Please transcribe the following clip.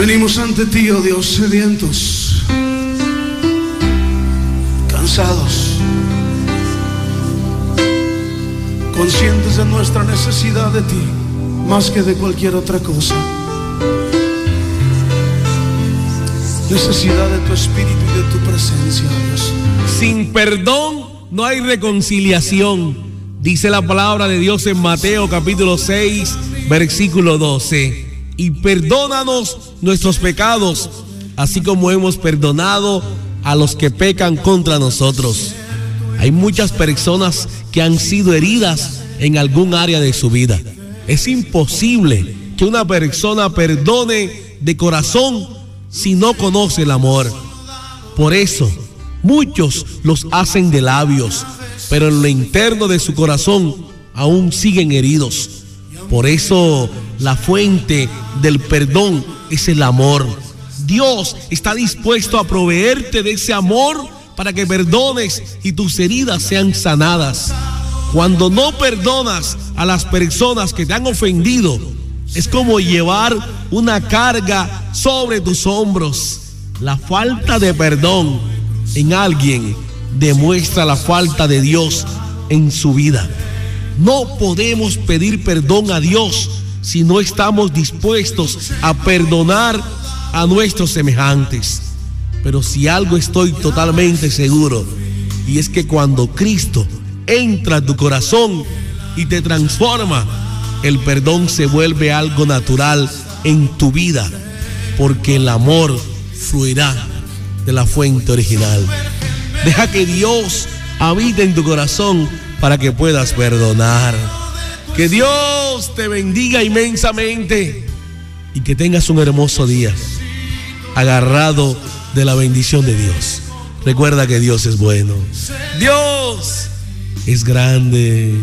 venimos ante ti, oh Dios, sedientos, cansados, conscientes de nuestra necesidad de ti, más que de cualquier otra cosa. Necesidad de tu espíritu y de tu presencia, Dios. Sin perdón no hay reconciliación. Dice la palabra de Dios en Mateo capítulo 6, versículo 12 y perdónanos nuestros pecados, así como hemos perdonado a los que pecan contra nosotros. Hay muchas personas que han sido heridas en algún área de su vida. Es imposible que una persona perdone de corazón si no conoce el amor. Por eso, muchos los hacen de labios, pero en lo interno de su corazón aún siguen heridos. Por eso la fuente del perdón es el amor. Dios está dispuesto a proveerte de ese amor para que perdones y tus heridas sean sanadas. Cuando no perdonas a las personas que te han ofendido, es como llevar una carga sobre tus hombros. La falta de perdón en alguien demuestra la falta de Dios en su vida. No podemos pedir perdón a Dios si no estamos dispuestos a perdonar a nuestros semejantes. Pero si algo estoy totalmente seguro, y es que cuando Cristo entra a tu corazón y te transforma, el perdón se vuelve algo natural en tu vida, porque el amor fluirá de la fuente original. Deja que Dios habite en tu corazón para que puedas perdonar. Que Dios te bendiga inmensamente y que tengas un hermoso día agarrado de la bendición de Dios. Recuerda que Dios es bueno. Dios es grande.